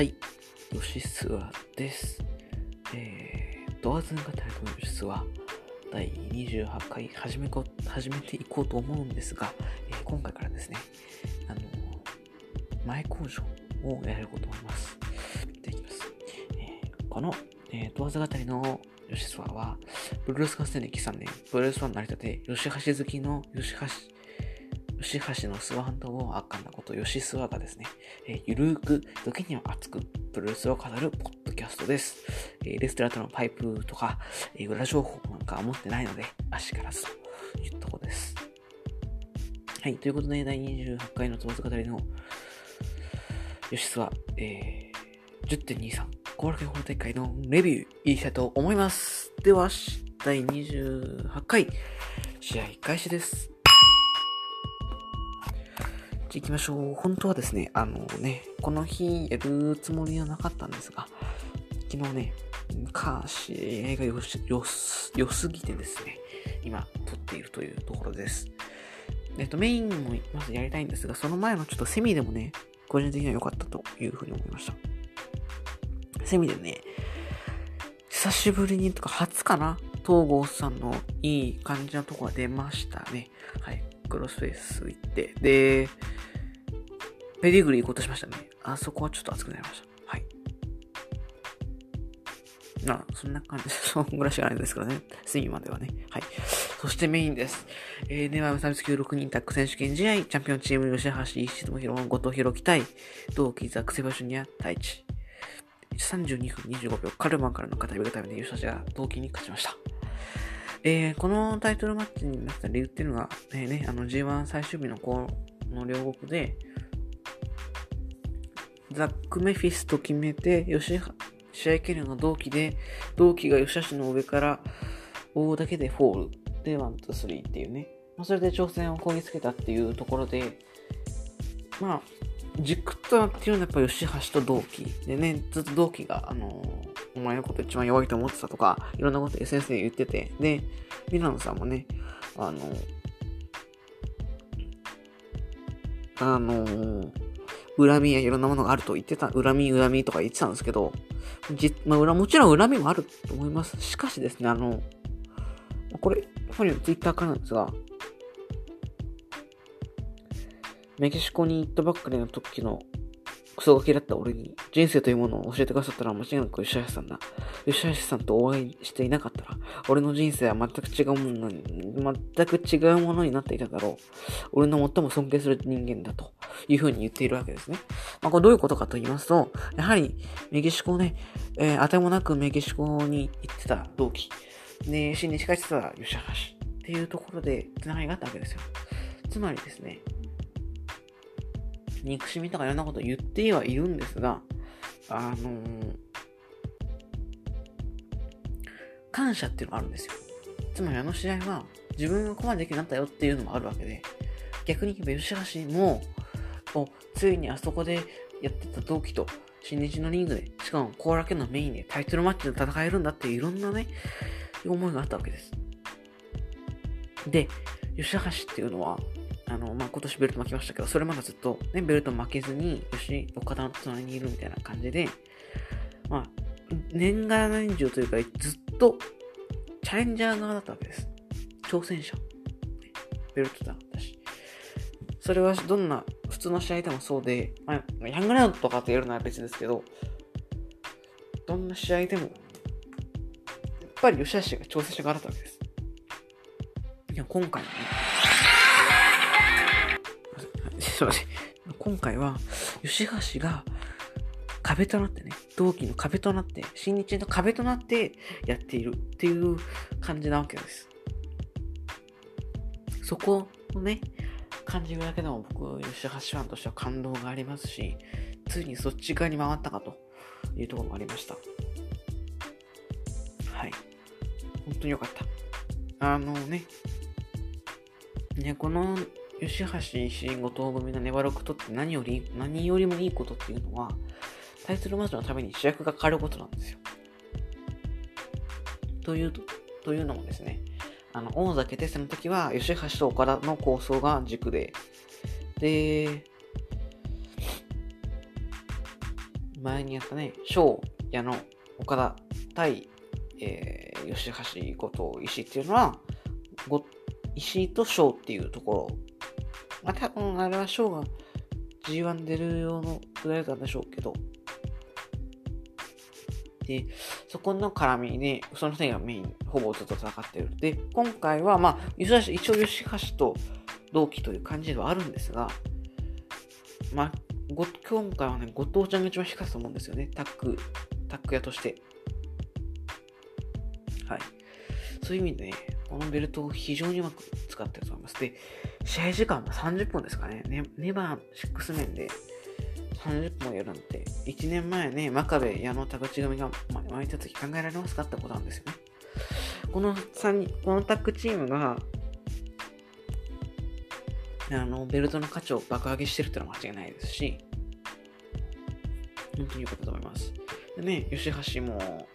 はい、吉諏訪です。えー、ドアズン語りの吉諏訪第28回始めこ始めていこうと思うんですが、えー、今回からですね、あの前工場をやること思います。できます。えー、この、えー、ドアズ語りの吉諏訪は、ブルース合戦歴3年、ブルースファン成り立て、吉橋好きの吉橋吉橋の諏訪半島をあかんなこと、吉諏訪がですね、えー、ゆるーく、時には熱く、プロレスを語るポッドキャストです。えー、レストラントのパイプとか、えー、裏情報なんかは持ってないので、足からずというとこです。はい、ということで、第28回のつばつ語りの吉諏訪、えー、10.23、後楽園法大会のレビュー、いきたいと思います。では、第28回、試合開始です。じゃ行きましょう。本当はですね、あのね、この日やるつもりはなかったんですが、昨日ね、か、試合が良す良すぎてですね、今撮っているというところです。えっと、メインもまずやりたいんですが、その前のちょっとセミでもね、個人的には良かったというふうに思いました。セミでね、久しぶりにとか初かな東郷さんのいい感じのとこが出ましたね。はい。クロスフェイス行って。で、ペディグリー行こうとしましたね。あそこはちょっと熱くなりました。はい。まあ、そんな感じ、そんぐらいしかないですからね。隅まではね。はい。そしてメインです。えー、では、無差別級6人タッグ選手権試合、チャンピオンチーム、吉橋、石友宏、後藤弘樹対、同期ザクセバシュニア、太一。32分25秒、カルマンからの片指がためで吉橋が同期に勝ちました。えー、このタイトルマッチになった理由っていうのが、えー、ね、あの G1 最終日のこの両国で、ザック・メフィスと決めて、吉試合権利の同期で、同期が吉橋の上から追うだけでフォールで、ワン、ツー、スリーっていうね。まあ、それで挑戦をこぎつけたっていうところで、まあ、軸となっているのはやっぱ吉橋と同期。でね、ずっと同期が、あのー、お前のこと一番弱いと思ってたとか、いろんなこと SNS で言ってて、で、ミラノさんもね、あのー、あのー恨みやいろんなものがあると言ってた、恨み、恨みとか言ってたんですけど、じ、まあ、もちろん恨みもあると思います。しかしですね、あの、これ、本人のツイッターからなんですが、メキシコに行ったばっかりの時のクソガキだった俺に人生というものを教えてくださったら間違いなく吉橋さんだ。吉橋さんとお会いしていなかったら、俺の人生は全く違うものに、全く違うものになっていただろう。俺の最も尊敬する人間だというふうに言っているわけですね。まあ、これどういうことかと言いますと、やはりメキシコね、えー、当てもなくメキシコに行ってた同期、ね、新日帰ってた吉橋っていうところで繋がりがあったわけですよ。つまりですね、憎しみとかいろんなこと言ってはいるんですが、あのー、感謝っていうのがあるんですよ。つまりあの試合は自分がここまでできるようになったよっていうのもあるわけで、逆に言えば吉橋も、ついにあそこでやってた同期と新日のリングで、しかも後楽園のメインでタイトルマッチで戦えるんだっていういろんなね、思いがあったわけです。で、吉橋っていうのは、あの、まあ、今年ベルト負けましたけど、それまでずっとね、ベルト負けずに、よし、岡田の隣にいるみたいな感じで、まあ、年がら年中というか、ずっとチャレンジャー側だったわけです。挑戦者。ベルトだったし。それはどんな、普通の試合でもそうで、まあ、ヤングラウンドとかってやるのは別ですけど、どんな試合でも、やっぱり吉橋が挑戦者側だったわけです。いや、今回のね、すいません。今回は、吉橋が壁となってね、同期の壁となって、新日の壁となってやっているっていう感じなわけです。そこをね、感じるだけでも僕、吉橋ファンとしては感動がありますし、ついにそっち側に回ったかというところもありました。はい。本当によかった。あのね、ね、この吉橋石井後藤組が粘ることって何より、何よりもいいことっていうのは、タイトルマッチのために主役が変わることなんですよ。という、とというのもですね、あの、大崎テストの時は、吉橋と岡田の構想が軸で、で、前にやったね、翔、矢野、岡田対、えー、吉橋、後藤、石っていうのは、ご石井と翔っていうところ。まあ、多分あれは翔が G1 出る用のくらいだったんでしょうけど、で、そこの絡みで、その2人がメイン、ほぼずっと戦っている。で、今回は、まあ、一応吉橋と同期という感じではあるんですが、まあ、ご今回はね、後藤ちゃんが一番光ったと思うんですよね。タック、タック屋として。はい。そういう意味でね、このベルトを非常にうまく使ってると思います。で、試合時間も30分ですかね。ねネバー6面で30分もやるなんて、1年前ね、真壁矢野田口組が巻いた時考えられますかってことなんですよね。この3人、このタッグチームが、あの、ベルトの価値を爆上げしてるってのは間違いないですし、本当に良かったと思います。でね、吉橋も、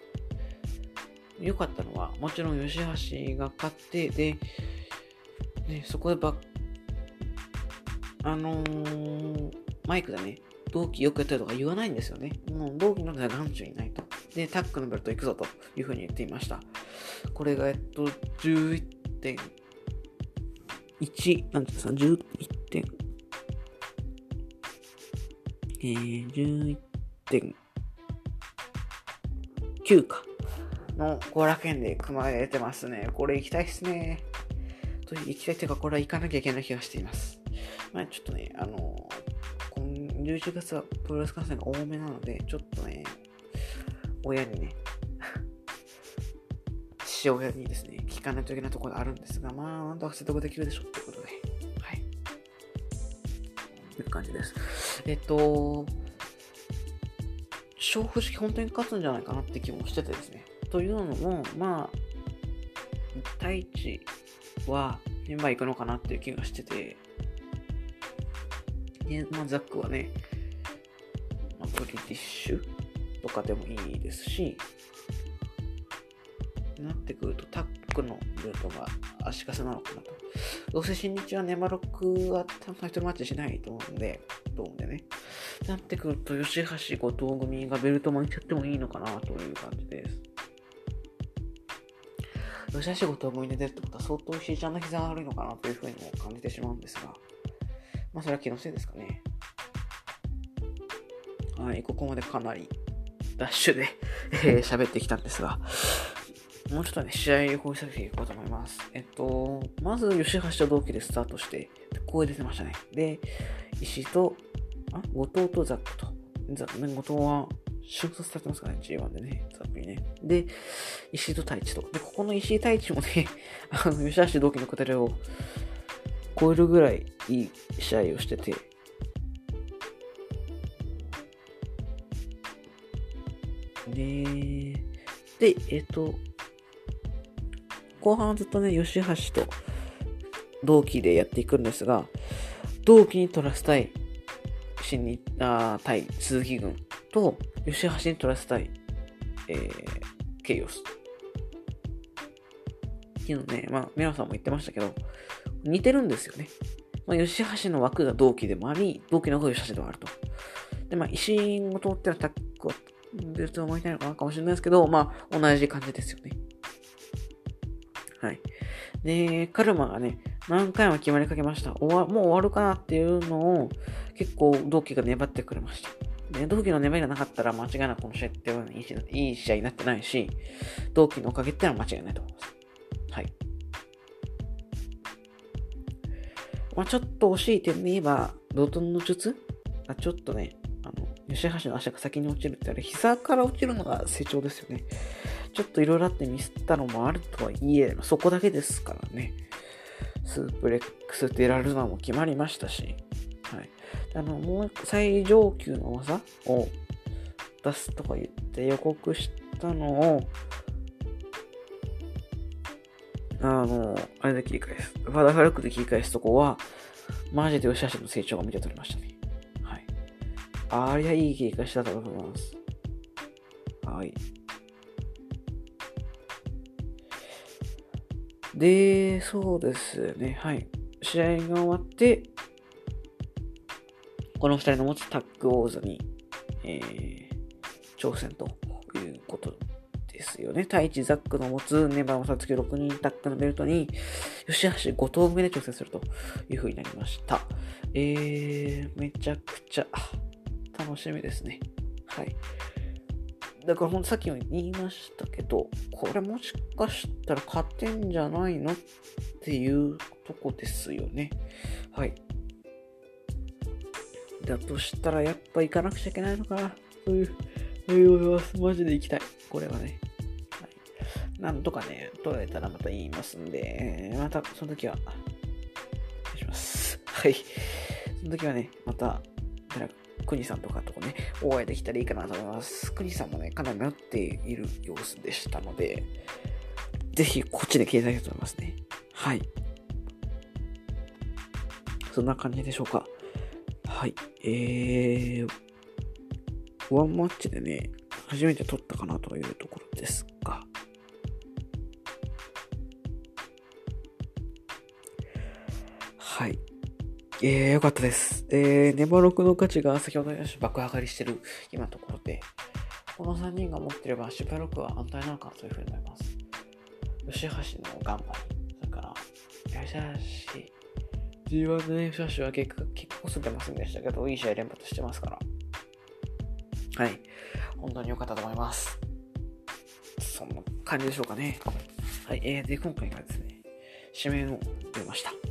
良かったのは、もちろん吉橋が勝って、で、ね、そこでば、あのー、マイクでね、同期よくやったりとか言わないんですよね。もう同期ので男女いないと。で、タックのベルト行くぞというふうに言っていました。これが、えっと、11.1、なんていうんですか、11点、えー、11.9か。の後楽園で組まれてますね。これ行きたいっすね。と行きたいというか、これは行かなきゃいけない気がしています。まあちょっとね、あの今11月はプロレス観戦が多めなので、ちょっとね、親にね、父親にですね、聞かないといけないところがあるんですが、まあ、なんとか説得できるでしょうということで、はい。という感じです。えっと、勝負式本当に勝つんじゃないかなって気もしててですね。というのも、まあ、太一はメンバー行くのかなっていう気がしてて、で、まあ、ザックはね、まあ、ブリティッシュとかでもいいですし、なってくるとタックのルートが足かせなのかなと。どうせ新日はネマロックはタイトルマッチしないと思うんで、と思うんでね。なってくると、吉橋後藤組がベルト巻いちゃってもいいのかなという感じです。吉橋後藤組で出るってことは相当石井ちゃんの膝が悪いのかなというふうにも感じてしまうんですが、まあそれは気のせいですかね。はい、ここまでかなりダッシュでえー、喋ってきたんですが、もうちょっとね、試合を掘り下げていこうと思います。えっと、まず、吉橋と同期でスタートして、ここで出てましたね。で、石井と、あ、後藤とザックと。ザックね、後藤は、瞬殺されてますからね、G1 でね、ザックにね。で、石井と太一と。で、ここの石井太一もね、あの、吉橋同期のくだりを超えるぐらいいい試合をしてて、で、で、えっと、後半ずっとね、吉橋と同期でやっていくんですが、同期に取らせたい、新に、あ対鈴木軍と、吉橋に取らせたい、えー、ケイオス。っていうのね、まあ、皆さんも言ってましたけど、似てるんですよね。まあ、吉橋の枠が同期でもあり、同期の方が吉橋でもあると。で、まあ、石井を通ってはタックをベルトを巻いたいのかなかもしれないですけど、まあ、同じ感じですよね。はい。で、カルマがね、何回も決まりかけました。終わもう終わるかなっていうのを、結構同期が粘ってくれました。で、同期の粘りがなかったら間違いなくこの試合っていい試合になってないし、同期のおかげってのは間違いないと思います。まあちょっと惜しい点で言えば、ドトンの術？がちょっとね、あの、吉橋の足が先に落ちるってあれ、膝から落ちるのが成長ですよね。ちょっといろいろあってミスったのもあるとはいえ、そこだけですからね。スープレックステラルナも決まりましたし、はい。あの、もう最上級の技を出すとか言って予告したのを、あの、あれで切り返す。ファダフラックで切り返すとこは、マジで吉橋の成長が見て取れましたね。はい。ありゃいい切り返しだったと思います。はい。で、そうですね。はい。試合が終わって、この二人の持つタッグ王座に、えー、挑戦ということですよね。太一ザックの持つネバーマサツキ6人タックのベルトに、吉橋5投目で挑戦するという風になりました。えー、めちゃくちゃ楽しみですね。はい。だからほんとさっきも言いましたけど、これもしかしたら勝てんじゃないのっていうとこですよね。はい。だとしたらやっぱ行かなくちゃいけないのかな。そういう、そういう思います。マジで行きたい。これはね。なんとかね、取られたらまた言いますんで、またその時は、お願いします。はい。その時はね、また、国さんとかとね、お会いできたらいいかなと思います。国さんもね、かなり迷っている様子でしたので、ぜひこっちで聞いていただきたいと思いますね。はい。そんな感じでしょうか。はい。えー、ワンマッチでね、初めて撮ったかなというところですが、えー、よかったです。えー、ネバロクの価値が先ほどよし爆上がりしてる今のところで、この3人が持ってれば、シュパロクは安泰なのかなというふうに思います。吉橋の頑張り、それから、吉橋、G1 でね、吉橋は結果、結構すってませんでしたけど、いい試合連発してますから。はい。本当に良かったと思います。そんな感じでしょうかね。はい。えー、で、今回がですね、指名を出ました。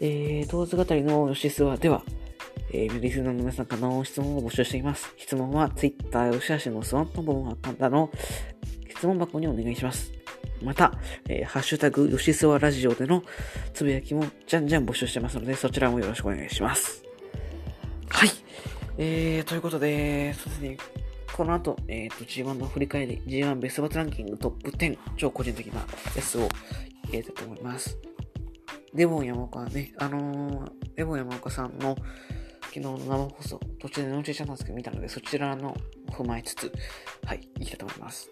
えー、当図語りの吉諏訪では、えー、リスナーの皆さんからの質問を募集しています。質問は Twitter 吉橋のスワンポンアカウントの質問箱にお願いします。また、えー、ハッシュタグ、吉諏訪ラジオでのつぶやきもじゃんじゃん募集してますので、そちらもよろしくお願いします。はい。えー、ということで、そうですね。この後、えっ、ー、と、G1 の振り返り、G1 ベストバトランキングトップ10、超個人的なやつを入れたと思います。デボン山岡ね、あのー、デボン山岡さんの昨日の生放送、途中でノーチェチャンなんですけど見たので、そちらの踏まえつつ、はい、いきたいと思います。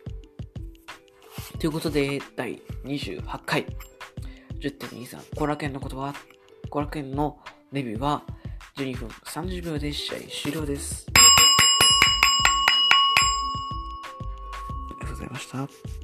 ということで、第28回、10.23、コラケンの言葉、コラケンのレビューは12分30秒で試合終了です。ありがとうございました。